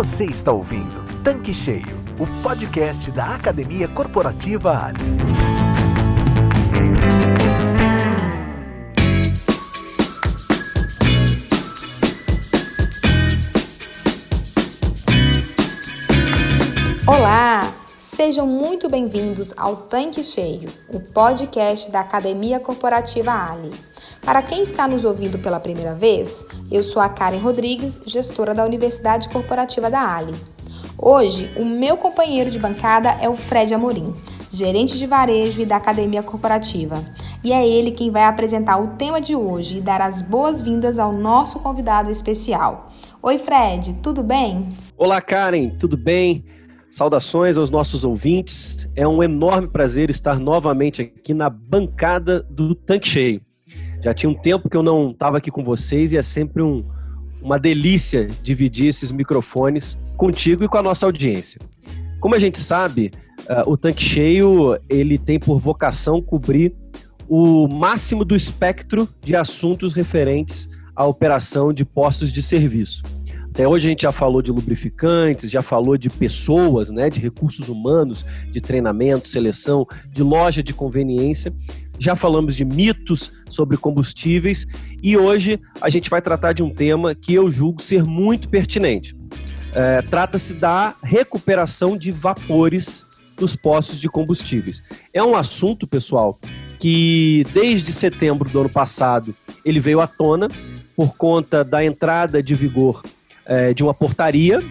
Você está ouvindo Tanque Cheio, o podcast da Academia Corporativa Ali. Olá! Sejam muito bem-vindos ao Tanque Cheio, o podcast da Academia Corporativa Ali. Para quem está nos ouvindo pela primeira vez, eu sou a Karen Rodrigues, gestora da Universidade Corporativa da Ali. Hoje, o meu companheiro de bancada é o Fred Amorim, gerente de varejo e da Academia Corporativa. E é ele quem vai apresentar o tema de hoje e dar as boas-vindas ao nosso convidado especial. Oi, Fred, tudo bem? Olá, Karen, tudo bem? Saudações aos nossos ouvintes. É um enorme prazer estar novamente aqui na bancada do Tanque Cheio. Já tinha um tempo que eu não estava aqui com vocês e é sempre um, uma delícia dividir esses microfones contigo e com a nossa audiência. Como a gente sabe, uh, o Tanque Cheio ele tem por vocação cobrir o máximo do espectro de assuntos referentes à operação de postos de serviço. Até hoje a gente já falou de lubrificantes, já falou de pessoas, né, de recursos humanos, de treinamento, seleção, de loja de conveniência já falamos de mitos sobre combustíveis e hoje a gente vai tratar de um tema que eu julgo ser muito pertinente. É, Trata-se da recuperação de vapores dos postos de combustíveis. É um assunto, pessoal, que desde setembro do ano passado ele veio à tona por conta da entrada de vigor é, de uma portaria.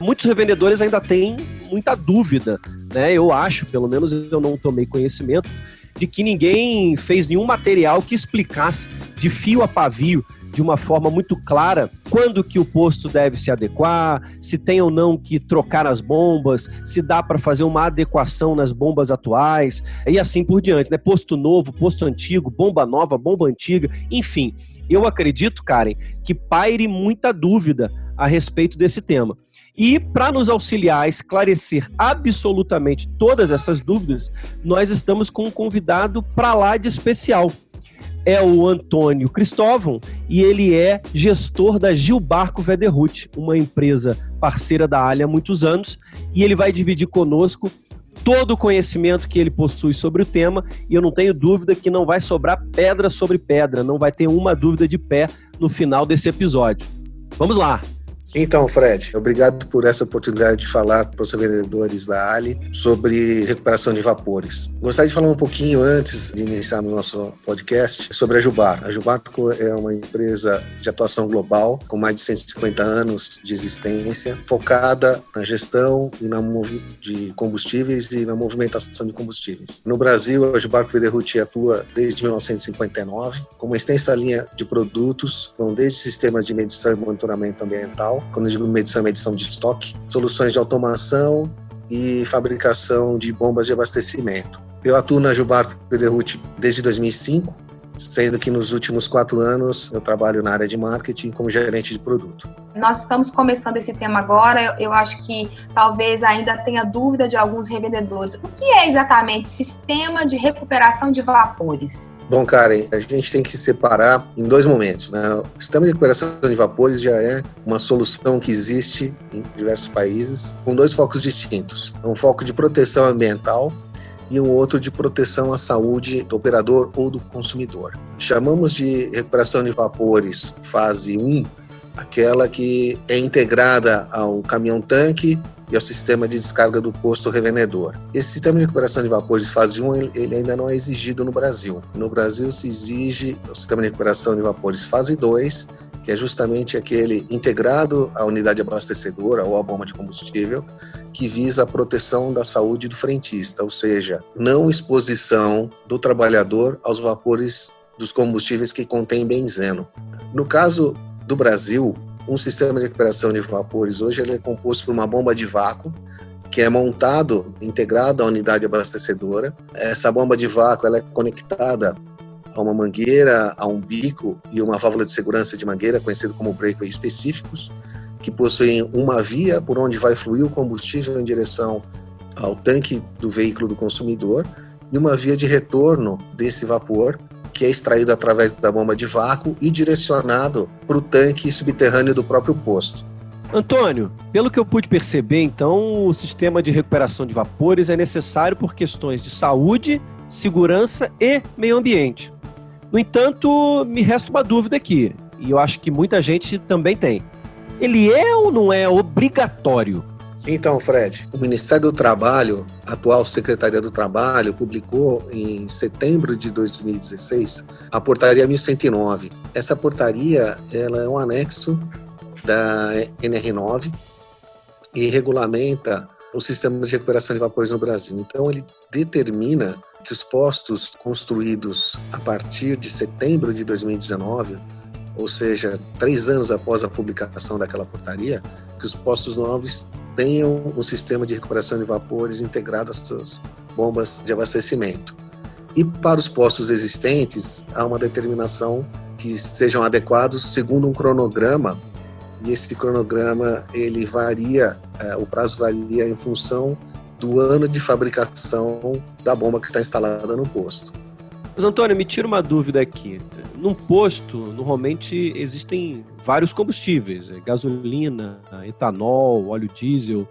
Muitos revendedores ainda têm muita dúvida, né? Eu acho, pelo menos eu não tomei conhecimento, de que ninguém fez nenhum material que explicasse de fio a pavio de uma forma muito clara quando que o posto deve se adequar, se tem ou não que trocar as bombas, se dá para fazer uma adequação nas bombas atuais e assim por diante, né? Posto novo, posto antigo, bomba nova, bomba antiga, enfim. Eu acredito, Karen, que paire muita dúvida a respeito desse tema. E para nos auxiliar a esclarecer absolutamente todas essas dúvidas, nós estamos com um convidado para lá de especial. É o Antônio Cristóvão e ele é gestor da Gilbarco Vederhut, uma empresa parceira da Alha há muitos anos, e ele vai dividir conosco todo o conhecimento que ele possui sobre o tema e eu não tenho dúvida que não vai sobrar pedra sobre pedra, não vai ter uma dúvida de pé no final desse episódio. Vamos lá! Então, Fred, obrigado por essa oportunidade de falar para os vendedores da Ali sobre recuperação de vapores. Gostaria de falar um pouquinho antes de iniciar o nosso podcast sobre a Jubar. A Jubarco é uma empresa de atuação global com mais de 150 anos de existência, focada na gestão na de combustíveis e na movimentação de combustíveis. No Brasil, a Jubarco Vederhut atua desde 1959 com uma extensa linha de produtos, com desde sistemas de medição e monitoramento ambiental quando eu digo medição, é medição de estoque, soluções de automação e fabricação de bombas de abastecimento. Eu atuo na Jubar Pederhut desde 2005 sendo que nos últimos quatro anos eu trabalho na área de marketing como gerente de produto. Nós estamos começando esse tema agora, eu acho que talvez ainda tenha dúvida de alguns revendedores. O que é exatamente sistema de recuperação de vapores? Bom, Karen, a gente tem que separar em dois momentos. Né? O sistema de recuperação de vapores já é uma solução que existe em diversos países com dois focos distintos. Um foco de proteção ambiental e um outro de proteção à saúde do operador ou do consumidor. Chamamos de recuperação de vapores fase 1 aquela que é integrada ao caminhão-tanque e ao sistema de descarga do posto revendedor. Esse sistema de recuperação de vapores fase 1 ele ainda não é exigido no Brasil. No Brasil se exige o sistema de recuperação de vapores fase 2, que é justamente aquele integrado à unidade abastecedora ou à bomba de combustível, que visa a proteção da saúde do frentista, ou seja, não exposição do trabalhador aos vapores dos combustíveis que contêm benzeno. No caso do Brasil, um sistema de recuperação de vapores hoje ele é composto por uma bomba de vácuo que é montado integrado à unidade abastecedora. Essa bomba de vácuo ela é conectada a uma mangueira, a um bico e uma válvula de segurança de mangueira, conhecido como breakaway específicos, que possuem uma via por onde vai fluir o combustível em direção ao tanque do veículo do consumidor e uma via de retorno desse vapor que é extraído através da bomba de vácuo e direcionado para o tanque subterrâneo do próprio posto. Antônio, pelo que eu pude perceber, então, o sistema de recuperação de vapores é necessário por questões de saúde, segurança e meio ambiente. No entanto, me resta uma dúvida aqui, e eu acho que muita gente também tem. Ele é ou não é obrigatório? Então, Fred, o Ministério do Trabalho, atual Secretaria do Trabalho, publicou em setembro de 2016 a portaria 1109. Essa portaria, ela é um anexo da NR9 e regulamenta o sistema de recuperação de vapores no Brasil. Então, ele determina que os postos construídos a partir de setembro de 2019, ou seja, três anos após a publicação daquela portaria, que os postos novos tenham um sistema de recuperação de vapores integrado às suas bombas de abastecimento. E para os postos existentes, há uma determinação que sejam adequados segundo um cronograma e esse cronograma ele varia, é, o prazo varia em função do ano de fabricação da bomba que está instalada no posto. Mas Antônio, me tira uma dúvida aqui. Num posto, normalmente existem vários combustíveis, é, gasolina, etanol, óleo diesel.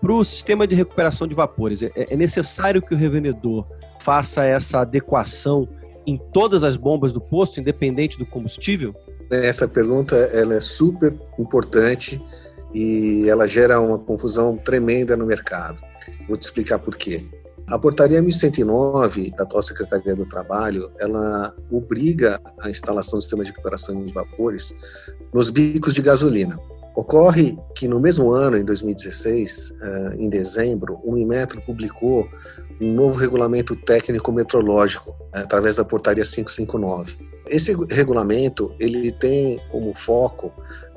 Para o sistema de recuperação de vapores, é, é necessário que o revendedor faça essa adequação em todas as bombas do posto, independente do combustível? Essa pergunta ela é super importante e ela gera uma confusão tremenda no mercado. Vou te explicar por quê. A portaria 1109 da atual Secretaria do Trabalho, ela obriga a instalação do sistema de recuperação de vapores nos bicos de gasolina. Ocorre que no mesmo ano, em 2016, eh, em dezembro, o Inmetro publicou um novo regulamento técnico metrológico através da portaria 559. Esse regulamento ele tem como foco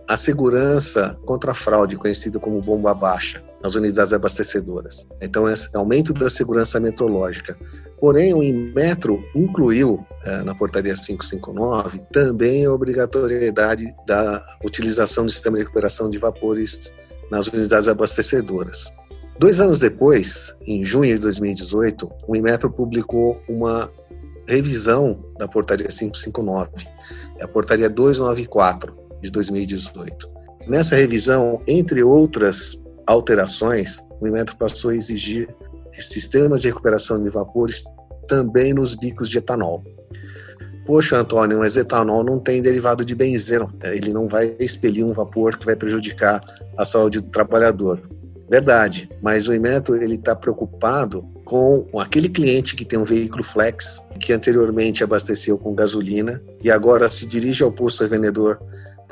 a segurança contra a fraude, conhecido como bomba baixa, nas unidades abastecedoras. Então, é aumento da segurança metrológica. Porém, o Inmetro incluiu é, na portaria 559 também a obrigatoriedade da utilização do sistema de recuperação de vapores nas unidades abastecedoras. Dois anos depois, em junho de 2018, o Inmetro publicou uma revisão da portaria 559, é a portaria 294 de 2018. Nessa revisão, entre outras alterações, o Inmetro passou a exigir sistemas de recuperação de vapores também nos bicos de etanol. Poxa, Antônio, mas etanol não tem derivado de benzeno. Ele não vai expelir um vapor que vai prejudicar a saúde do trabalhador. Verdade, mas o Inmetro ele está preocupado com aquele cliente que tem um veículo flex, que anteriormente abasteceu com gasolina e agora se dirige ao posto revendedor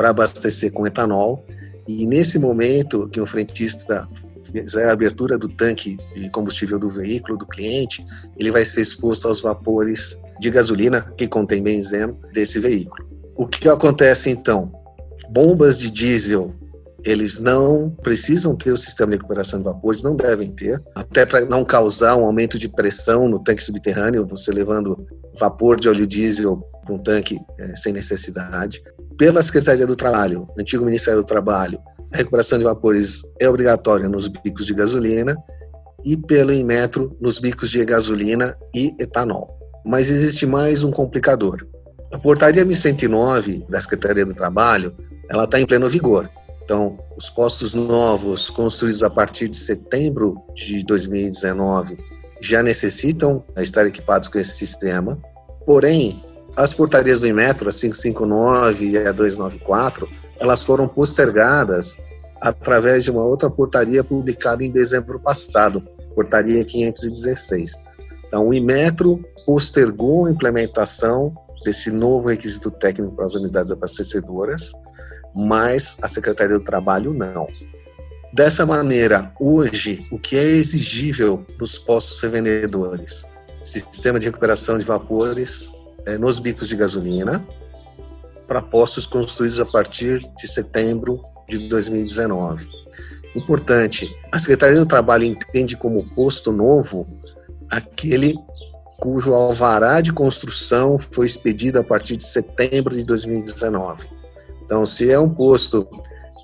para abastecer com etanol. E nesse momento que o frentista fizer a abertura do tanque de combustível do veículo do cliente, ele vai ser exposto aos vapores de gasolina que contém benzeno desse veículo. O que acontece então? Bombas de diesel eles não precisam ter o sistema de recuperação de vapores, não devem ter, até para não causar um aumento de pressão no tanque subterrâneo, você levando vapor de óleo diesel um tanque é, sem necessidade. Pela Secretaria do Trabalho, antigo Ministério do Trabalho, a recuperação de vapores é obrigatória nos bicos de gasolina e pelo Inmetro nos bicos de gasolina e etanol. Mas existe mais um complicador. A portaria 1109 da Secretaria do Trabalho, ela está em pleno vigor. Então, os postos novos construídos a partir de setembro de 2019 já necessitam estar equipados com esse sistema. Porém, as portarias do Inmetro, a 559 e a 294, elas foram postergadas através de uma outra portaria publicada em dezembro passado, portaria 516. Então, o Inmetro postergou a implementação desse novo requisito técnico para as unidades abastecedoras, mas a Secretaria do Trabalho não. Dessa maneira, hoje, o que é exigível nos postos revendedores? Sistema de recuperação de vapores é, nos bicos de gasolina para postos construídos a partir de setembro de 2019. Importante, a Secretaria do Trabalho entende como posto novo aquele cujo alvará de construção foi expedido a partir de setembro de 2019 então, se é um posto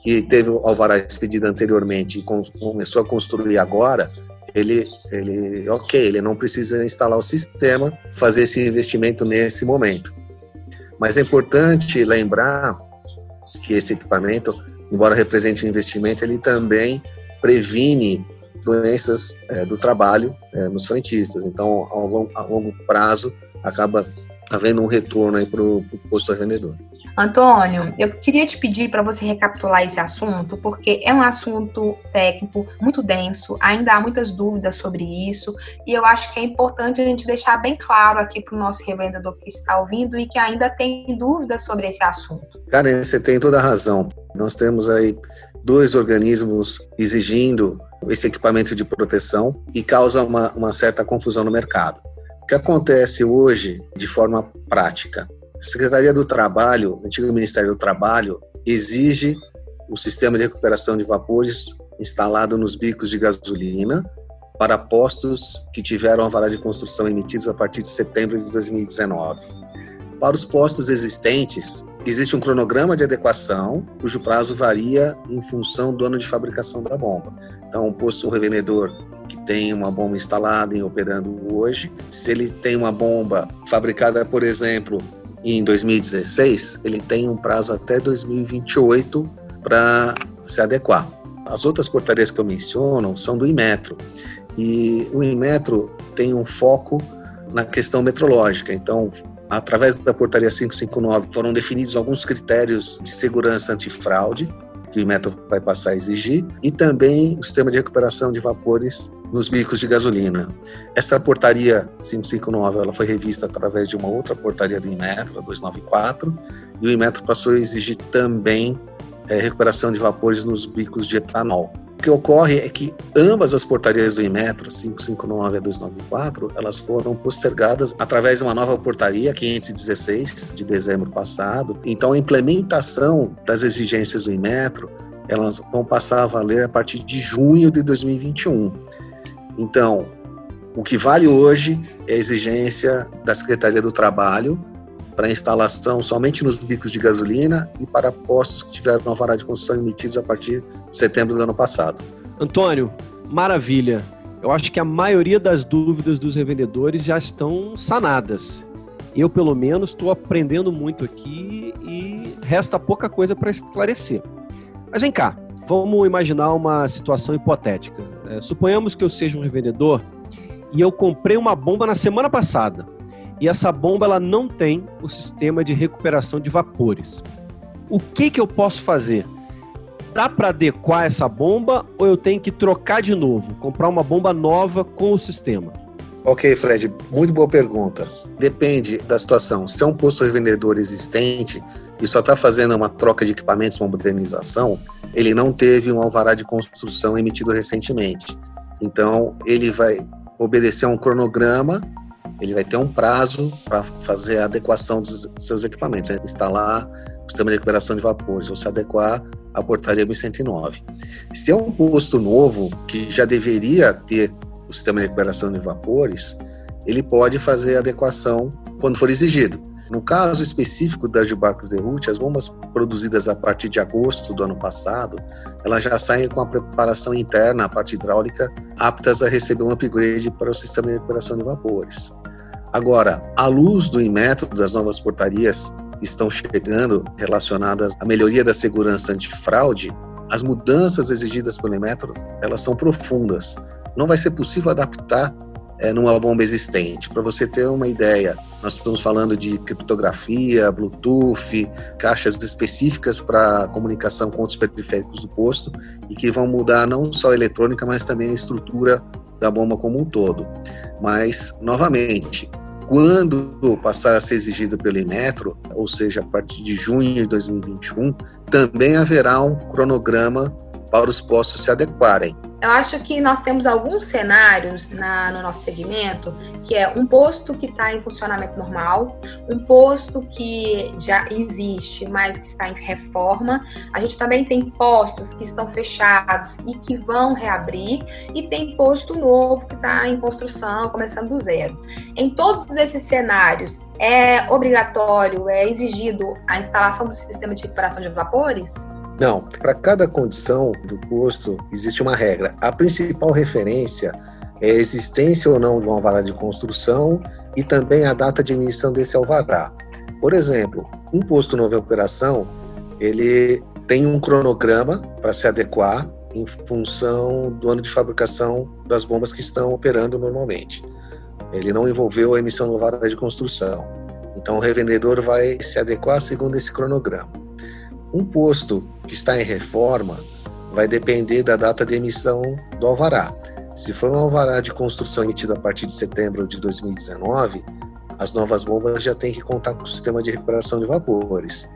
que teve o alvará expedido anteriormente e começou a construir agora, ele, ele, ok, ele não precisa instalar o sistema, fazer esse investimento nesse momento. Mas é importante lembrar que esse equipamento embora represente um investimento, ele também previne doenças é, do trabalho é, nos frentistas. Então, a longo, a longo prazo, acaba havendo um retorno para o posto revendedor. Antônio, eu queria te pedir para você recapitular esse assunto, porque é um assunto técnico muito denso, ainda há muitas dúvidas sobre isso, e eu acho que é importante a gente deixar bem claro aqui para o nosso revendedor que está ouvindo e que ainda tem dúvidas sobre esse assunto. Karen, você tem toda a razão. Nós temos aí dois organismos exigindo esse equipamento de proteção e causa uma, uma certa confusão no mercado. O que acontece hoje de forma prática? A Secretaria do Trabalho, antigo Ministério do Trabalho, exige o sistema de recuperação de vapores instalado nos bicos de gasolina para postos que tiveram alvará de construção emitidos a partir de setembro de 2019. Para os postos existentes, existe um cronograma de adequação, cujo prazo varia em função do ano de fabricação da bomba. Então, um posto revendedor que tem uma bomba instalada e operando hoje, se ele tem uma bomba fabricada, por exemplo, em 2016, ele tem um prazo até 2028 para se adequar. As outras portarias que eu menciono são do Inmetro. E o Inmetro tem um foco na questão metrológica. Então, através da portaria 559, foram definidos alguns critérios de segurança antifraude que o Inmetro vai passar a exigir, e também o sistema de recuperação de vapores nos bicos de gasolina. Essa portaria 559 ela foi revista através de uma outra portaria do Inmetro, a 294, e o Inmetro passou a exigir também é, recuperação de vapores nos bicos de etanol. O que ocorre é que ambas as portarias do Inmetro, 559 e 294, elas foram postergadas através de uma nova portaria, 516, de dezembro passado. Então, a implementação das exigências do Inmetro, elas vão passar a valer a partir de junho de 2021. Então, o que vale hoje é a exigência da Secretaria do Trabalho para instalação somente nos bicos de gasolina e para postos que tiveram vara de construção emitidos a partir de setembro do ano passado. Antônio, maravilha. Eu acho que a maioria das dúvidas dos revendedores já estão sanadas. Eu, pelo menos, estou aprendendo muito aqui e resta pouca coisa para esclarecer. Mas vem cá, vamos imaginar uma situação hipotética. É, suponhamos que eu seja um revendedor e eu comprei uma bomba na semana passada e essa bomba ela não tem o sistema de recuperação de vapores. O que, que eu posso fazer? Dá para adequar essa bomba ou eu tenho que trocar de novo, comprar uma bomba nova com o sistema? Ok, Fred, muito boa pergunta. Depende da situação. Se é um posto revendedor existente e só está fazendo uma troca de equipamentos, uma modernização, ele não teve um alvará de construção emitido recentemente. Então, ele vai obedecer a um cronograma, ele vai ter um prazo para fazer a adequação dos seus equipamentos, né? instalar o sistema de recuperação de vapores ou se adequar à portaria 1109. Se é um posto novo que já deveria ter o sistema de recuperação de vapores, ele pode fazer adequação quando for exigido. No caso específico da Gilbarco Derrute, as bombas produzidas a partir de agosto do ano passado, elas já saem com a preparação interna, a parte hidráulica, aptas a receber um upgrade para o sistema de recuperação de vapores. Agora, à luz do método das novas portarias que estão chegando relacionadas à melhoria da segurança antifraude, as mudanças exigidas pelo método, elas são profundas. Não vai ser possível adaptar é, numa bomba existente. Para você ter uma ideia, nós estamos falando de criptografia, Bluetooth, caixas específicas para comunicação com outros periféricos do posto e que vão mudar não só a eletrônica, mas também a estrutura da bomba como um todo. Mas, novamente, quando passar a ser exigido pelo Inmetro, ou seja, a partir de junho de 2021, também haverá um cronograma para os postos se adequarem. Eu acho que nós temos alguns cenários na, no nosso segmento, que é um posto que está em funcionamento normal, um posto que já existe, mas que está em reforma. A gente também tem postos que estão fechados e que vão reabrir, e tem posto novo que está em construção, começando do zero. Em todos esses cenários, é obrigatório, é exigido a instalação do sistema de recuperação de vapores? Não, para cada condição do posto existe uma regra. A principal referência é a existência ou não de um alvará de construção e também a data de emissão desse alvará. Por exemplo, um posto novo em operação, ele tem um cronograma para se adequar em função do ano de fabricação das bombas que estão operando normalmente. Ele não envolveu a emissão do vara de construção. Então o revendedor vai se adequar segundo esse cronograma. Um posto que está em reforma vai depender da data de emissão do alvará. Se for um alvará de construção emitido a partir de setembro de 2019, as novas bombas já têm que contar com o sistema de recuperação de vapores.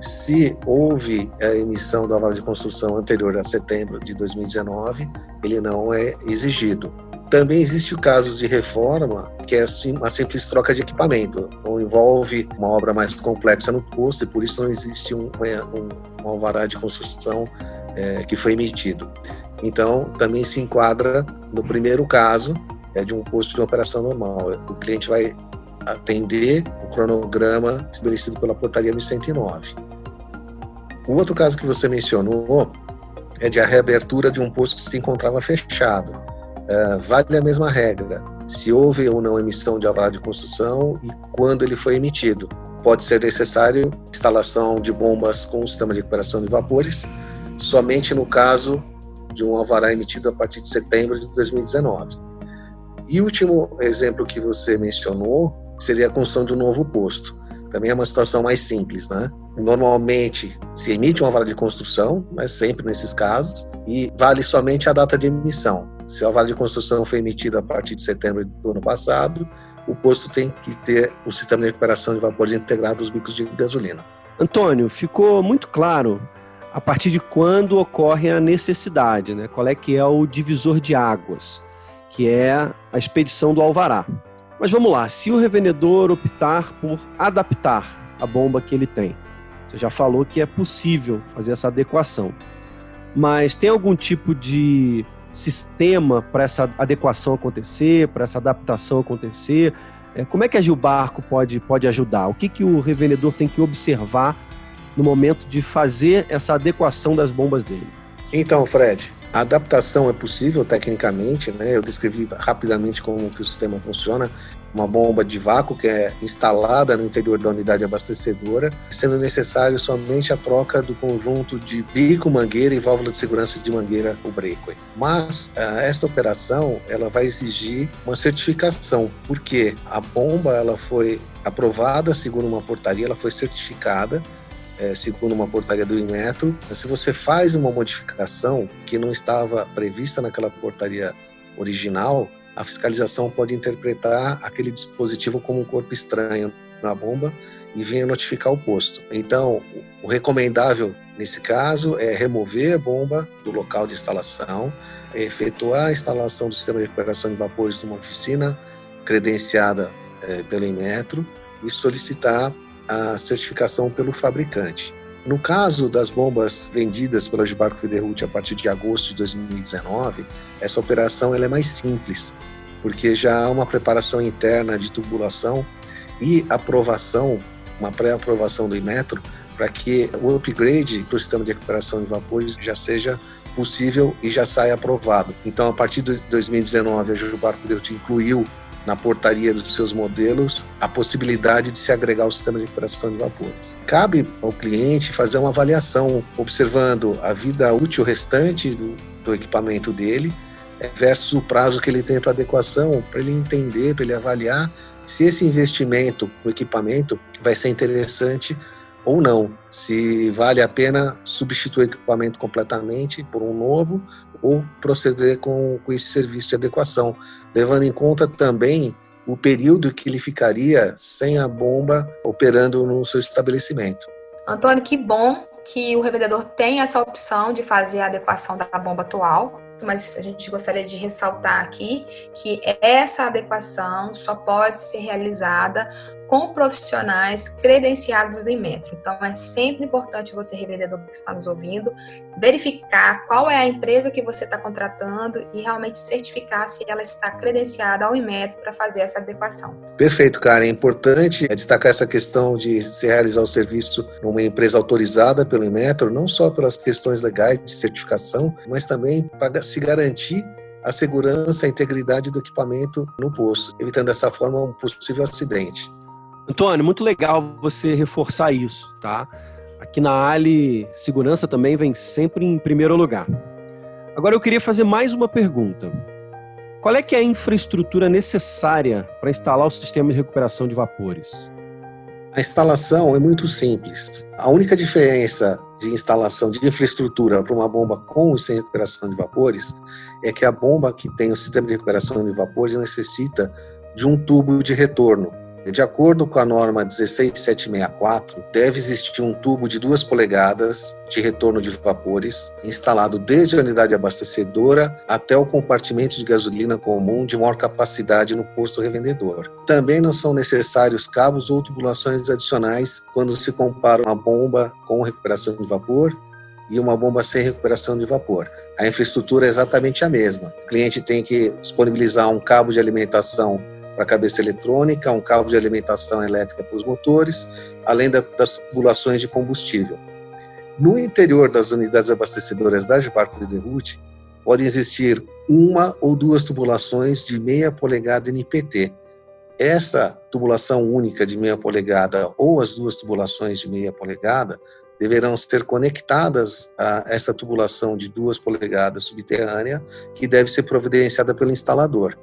Se houve a emissão do alvará de construção anterior a setembro de 2019, ele não é exigido. Também existe o caso de reforma, que é uma simples troca de equipamento, ou envolve uma obra mais complexa no posto e por isso não existe um, um, um alvará de construção é, que foi emitido. Então, também se enquadra no primeiro caso, é de um posto de operação normal. O cliente vai atender o cronograma estabelecido pela portaria 1109. O outro caso que você mencionou é de a reabertura de um posto que se encontrava fechado. Uh, vale a mesma regra, se houve ou não emissão de alvará de construção e quando ele foi emitido. Pode ser necessário instalação de bombas com sistema de recuperação de vapores, somente no caso de um alvará emitido a partir de setembro de 2019. E o último exemplo que você mencionou seria a construção de um novo posto. Também é uma situação mais simples, né? Normalmente se emite um alvará de construção, mas sempre nesses casos, e vale somente a data de emissão. Se o alvará de construção foi emitido a partir de setembro do ano passado, o posto tem que ter o sistema de recuperação de vapores integrado aos bicos de gasolina. Antônio, ficou muito claro a partir de quando ocorre a necessidade, né? Qual é que é o divisor de águas, que é a expedição do alvará. Mas vamos lá, se o revendedor optar por adaptar a bomba que ele tem, você já falou que é possível fazer essa adequação. Mas tem algum tipo de sistema para essa adequação acontecer, para essa adaptação acontecer? É, como é que a Gilbarco pode, pode ajudar? O que, que o revendedor tem que observar no momento de fazer essa adequação das bombas dele? Então, Fred, a adaptação é possível tecnicamente, né? Eu descrevi rapidamente como que o sistema funciona. Uma bomba de vácuo que é instalada no interior da unidade abastecedora, sendo necessário somente a troca do conjunto de bico, mangueira e válvula de segurança de mangueira, o breakaway. Mas uh, esta operação ela vai exigir uma certificação, porque a bomba ela foi aprovada segundo uma portaria, ela foi certificada é, segundo uma portaria do Inmetro, se você faz uma modificação que não estava prevista naquela portaria original, a fiscalização pode interpretar aquele dispositivo como um corpo estranho na bomba e venha notificar o posto. Então, o recomendável nesse caso é remover a bomba do local de instalação, efetuar a instalação do sistema de recuperação de vapores numa oficina credenciada é, pelo Inmetro e solicitar a certificação pelo fabricante. No caso das bombas vendidas pela Gibarco Federute a partir de agosto de 2019, essa operação ela é mais simples, porque já há uma preparação interna de tubulação e aprovação, uma pré-aprovação do Imetro, para que o upgrade para o sistema de recuperação de vapores já seja possível e já saia aprovado. Então, a partir de 2019, a Gibarco Federute incluiu na portaria dos seus modelos a possibilidade de se agregar ao sistema de recuperação de vapores. Cabe ao cliente fazer uma avaliação, observando a vida útil restante do, do equipamento dele é, versus o prazo que ele tem para adequação, para ele entender, para ele avaliar se esse investimento no equipamento vai ser interessante ou não, se vale a pena substituir o equipamento completamente por um novo ou proceder com, com esse serviço de adequação, levando em conta também o período que ele ficaria sem a bomba operando no seu estabelecimento. Antônio, que bom que o revendedor tem essa opção de fazer a adequação da bomba atual, mas a gente gostaria de ressaltar aqui que essa adequação só pode ser realizada com profissionais credenciados do Inmetro. Então, é sempre importante você, revendedor que está nos ouvindo, verificar qual é a empresa que você está contratando e realmente certificar se ela está credenciada ao Inmetro para fazer essa adequação. Perfeito, cara. É importante destacar essa questão de se realizar o serviço numa empresa autorizada pelo Inmetro, não só pelas questões legais de certificação, mas também para se garantir a segurança, a integridade do equipamento no posto, evitando dessa forma um possível acidente. Antônio, muito legal você reforçar isso, tá? Aqui na Ali, segurança também vem sempre em primeiro lugar. Agora eu queria fazer mais uma pergunta. Qual é que é a infraestrutura necessária para instalar o sistema de recuperação de vapores? A instalação é muito simples. A única diferença de instalação de infraestrutura para uma bomba com e sem recuperação de vapores é que a bomba que tem o sistema de recuperação de vapores necessita de um tubo de retorno. De acordo com a norma 16764, deve existir um tubo de 2 polegadas de retorno de vapores instalado desde a unidade abastecedora até o compartimento de gasolina comum de maior capacidade no posto revendedor. Também não são necessários cabos ou tubulações adicionais quando se compara uma bomba com recuperação de vapor e uma bomba sem recuperação de vapor. A infraestrutura é exatamente a mesma. O cliente tem que disponibilizar um cabo de alimentação para a cabeça eletrônica, um cabo de alimentação elétrica para os motores, além da, das tubulações de combustível. No interior das unidades abastecedoras da Gibarco de Derrute, podem existir uma ou duas tubulações de meia polegada NPT. Essa tubulação única de meia polegada ou as duas tubulações de meia polegada deverão ser conectadas a essa tubulação de duas polegadas subterrânea, que deve ser providenciada pelo instalador.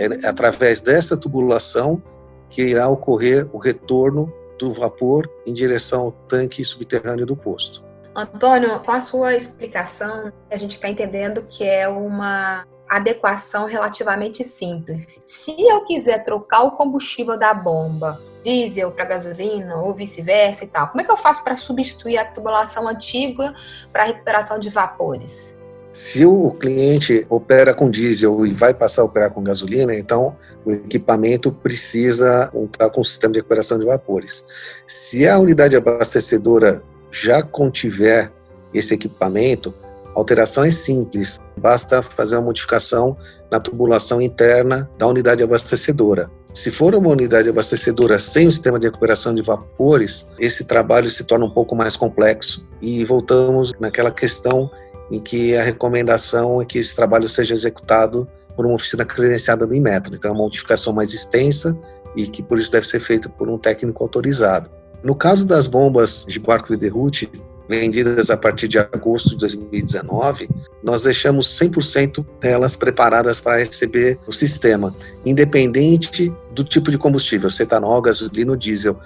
É através dessa tubulação que irá ocorrer o retorno do vapor em direção ao tanque subterrâneo do posto. Antônio, com a sua explicação, a gente está entendendo que é uma adequação relativamente simples. Se eu quiser trocar o combustível da bomba diesel para gasolina ou vice-versa e tal, como é que eu faço para substituir a tubulação antiga para recuperação de vapores? Se o cliente opera com diesel e vai passar a operar com gasolina, então o equipamento precisa contar com o sistema de recuperação de vapores. Se a unidade abastecedora já contiver esse equipamento, a alteração é simples, basta fazer uma modificação na tubulação interna da unidade abastecedora. Se for uma unidade abastecedora sem o sistema de recuperação de vapores, esse trabalho se torna um pouco mais complexo e voltamos naquela questão em que a recomendação é que esse trabalho seja executado por uma oficina credenciada do Inmetro. Então, é uma modificação mais extensa e que por isso deve ser feita por um técnico autorizado. No caso das bombas de barco de derrute, vendidas a partir de agosto de 2019, nós deixamos 100% delas preparadas para receber o sistema, independente do tipo de combustível, cetanol, gasolina ou diesel,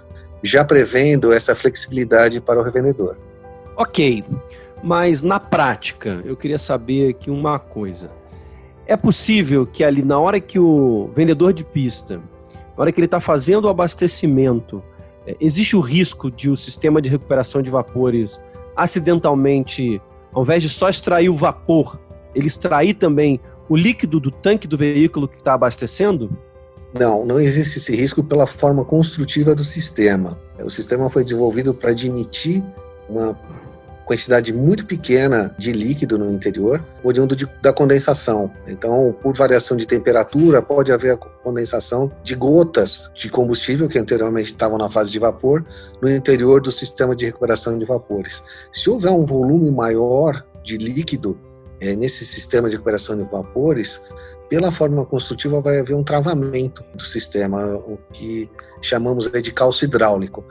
já prevendo essa flexibilidade para o revendedor. Ok. Mas na prática, eu queria saber aqui uma coisa. É possível que ali, na hora que o vendedor de pista, na hora que ele está fazendo o abastecimento, é, existe o risco de o sistema de recuperação de vapores acidentalmente, ao invés de só extrair o vapor, ele extrair também o líquido do tanque do veículo que está abastecendo? Não, não existe esse risco pela forma construtiva do sistema. O sistema foi desenvolvido para admitir uma quantidade muito pequena de líquido no interior, oriundo de, da condensação. Então, por variação de temperatura, pode haver a condensação de gotas de combustível que anteriormente estavam na fase de vapor no interior do sistema de recuperação de vapores. Se houver um volume maior de líquido é, nesse sistema de recuperação de vapores, pela forma construtiva vai haver um travamento do sistema, o que chamamos de calço hidráulico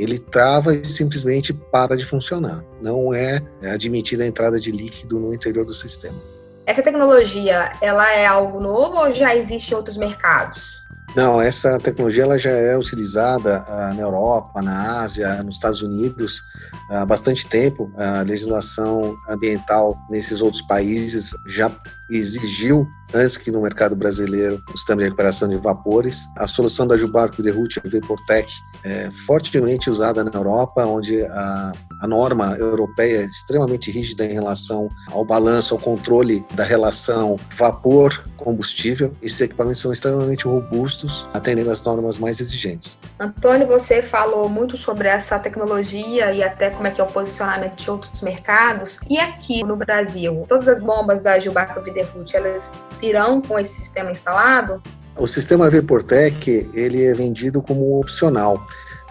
ele trava e simplesmente para de funcionar. Não é admitida a entrada de líquido no interior do sistema. Essa tecnologia, ela é algo novo ou já existe em outros mercados? Não, essa tecnologia ela já é utilizada uh, na Europa, na Ásia, nos Estados Unidos há bastante tempo. A legislação ambiental nesses outros países já exigiu, antes que no mercado brasileiro, o sistema de recuperação de vapores. A solução da Jubarco Derrute, a Vaportec, é fortemente usada na Europa, onde a, a norma europeia é extremamente rígida em relação ao balanço, ao controle da relação vapor-combustível. Esses equipamentos são extremamente robustos, atendendo às normas mais exigentes. Antônio, você falou muito sobre essa tecnologia e até como é que é o posicionamento de outros mercados. E aqui no Brasil, todas as bombas da Gilbarco Viderhut, elas virão com esse sistema instalado? O sistema Vaportec, ele é vendido como opcional.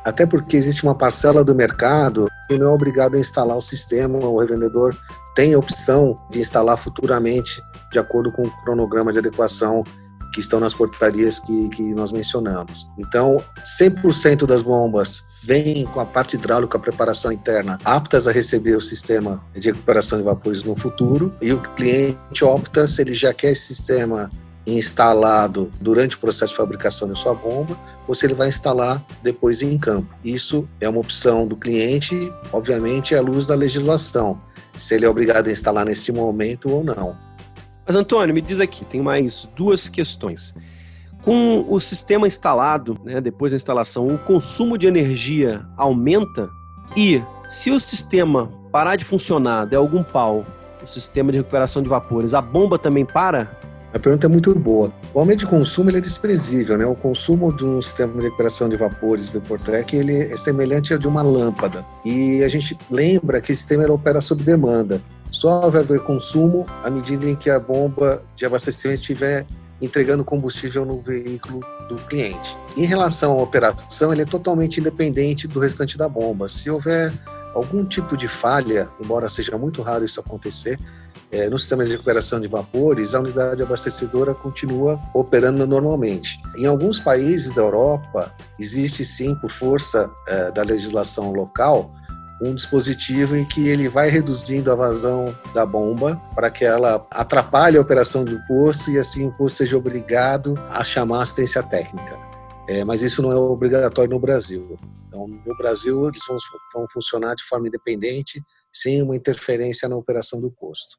Até porque existe uma parcela do mercado que não é obrigado a instalar o sistema, o revendedor tem a opção de instalar futuramente, de acordo com o cronograma de adequação que estão nas portarias que, que nós mencionamos. Então, 100% das bombas vêm com a parte hidráulica, a preparação interna, aptas a receber o sistema de recuperação de vapores no futuro, e o cliente opta se ele já quer esse sistema instalado durante o processo de fabricação da sua bomba ou se ele vai instalar depois em campo. Isso é uma opção do cliente, obviamente, à luz da legislação, se ele é obrigado a instalar nesse momento ou não. Mas, Antônio, me diz aqui, tem mais duas questões. Com o sistema instalado, né, depois da instalação, o consumo de energia aumenta e se o sistema parar de funcionar, der algum pau, o sistema de recuperação de vapores, a bomba também para? A pergunta é muito boa. O aumento de consumo é desprezível, né? O consumo de um sistema de recuperação de vapores Vaportec ele é semelhante ao de uma lâmpada. E a gente lembra que esse sistema opera sob demanda. Só vai haver consumo à medida em que a bomba de abastecimento estiver entregando combustível no veículo do cliente. Em relação à operação, ele é totalmente independente do restante da bomba. Se houver algum tipo de falha, embora seja muito raro isso acontecer, é, no sistema de recuperação de vapores, a unidade abastecedora continua operando normalmente. Em alguns países da Europa, existe sim, por força é, da legislação local, um dispositivo em que ele vai reduzindo a vazão da bomba para que ela atrapalhe a operação do poço e assim o poço seja obrigado a chamar assistência técnica. É, mas isso não é obrigatório no Brasil. Então, no Brasil, eles vão, vão funcionar de forma independente, sem uma interferência na operação do posto.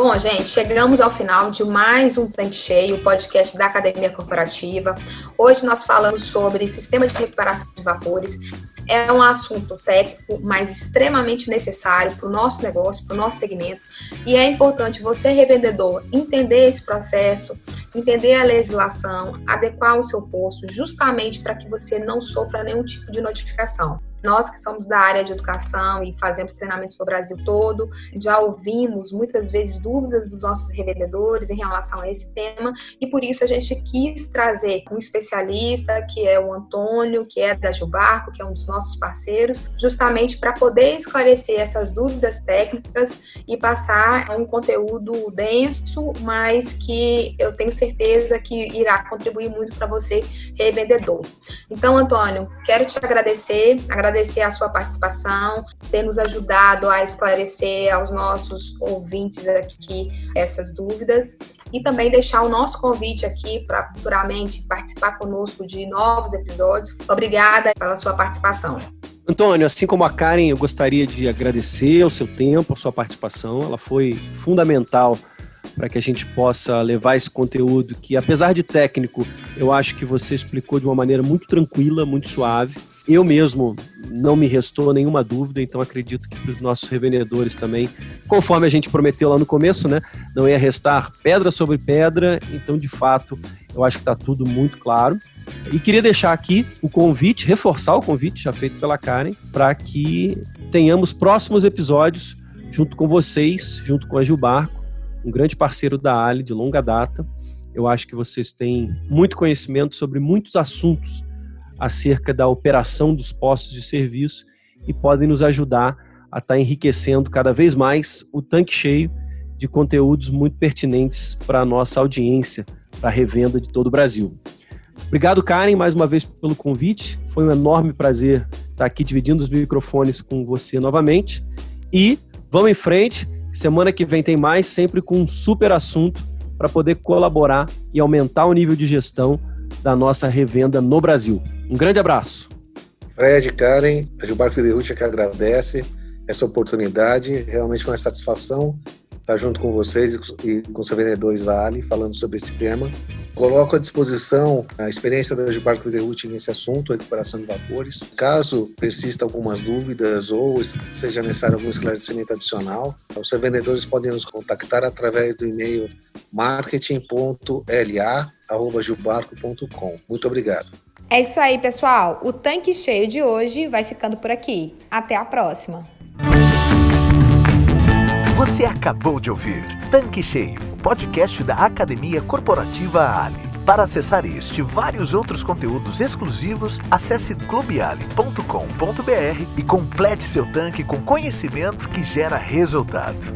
Bom, gente, chegamos ao final de mais um Tanque Cheio, o podcast da Academia Corporativa. Hoje nós falamos sobre sistema de recuperação de vapores. É um assunto técnico, mas extremamente necessário para o nosso negócio, para o nosso segmento. E é importante você, revendedor, entender esse processo, entender a legislação, adequar o seu posto, justamente para que você não sofra nenhum tipo de notificação. Nós que somos da área de educação e fazemos treinamentos no Brasil todo, já ouvimos muitas vezes dúvidas dos nossos revendedores em relação a esse tema e por isso a gente quis trazer um especialista que é o Antônio, que é da Gilbarco, que é um dos nossos parceiros, justamente para poder esclarecer essas dúvidas técnicas e passar um conteúdo denso, mas que eu tenho certeza que irá contribuir muito para você, revendedor. Então, Antônio, quero te agradecer, agradecer agradecer a sua participação, ter nos ajudado a esclarecer aos nossos ouvintes aqui essas dúvidas e também deixar o nosso convite aqui para futuramente participar conosco de novos episódios. Obrigada pela sua participação. Antônio, assim como a Karen, eu gostaria de agradecer o seu tempo, a sua participação. Ela foi fundamental para que a gente possa levar esse conteúdo que, apesar de técnico, eu acho que você explicou de uma maneira muito tranquila, muito suave. Eu mesmo não me restou nenhuma dúvida, então acredito que para os nossos revendedores também, conforme a gente prometeu lá no começo, né, não ia restar pedra sobre pedra, então de fato eu acho que está tudo muito claro. E queria deixar aqui o convite, reforçar o convite já feito pela Karen, para que tenhamos próximos episódios junto com vocês, junto com a Gilbarco, um grande parceiro da Ali de longa data. Eu acho que vocês têm muito conhecimento sobre muitos assuntos acerca da operação dos postos de serviço e podem nos ajudar a estar tá enriquecendo cada vez mais o tanque cheio de conteúdos muito pertinentes para a nossa audiência, para a revenda de todo o Brasil. Obrigado, Karen, mais uma vez pelo convite. Foi um enorme prazer estar aqui dividindo os microfones com você novamente. E vamos em frente. Semana que vem tem mais, sempre com um super assunto para poder colaborar e aumentar o nível de gestão da nossa revenda no Brasil. Um grande abraço. Fred, Karen, a Gilbar Fiderucci que agradece essa oportunidade. Realmente uma satisfação estar junto com vocês e com os vendedores da Ali falando sobre esse tema. Coloco à disposição a experiência da Gilbar Fiderucci nesse assunto, recuperação de vapores. Caso persista algumas dúvidas ou seja necessário algum esclarecimento adicional, os vendedores podem nos contactar através do e-mail marketing.la@gilbarco.com. Muito obrigado. É isso aí, pessoal. O tanque cheio de hoje vai ficando por aqui. Até a próxima. Você acabou de ouvir Tanque Cheio, podcast da Academia Corporativa Ali. Para acessar este e vários outros conteúdos exclusivos, acesse clubeali.com.br e complete seu tanque com conhecimento que gera resultado.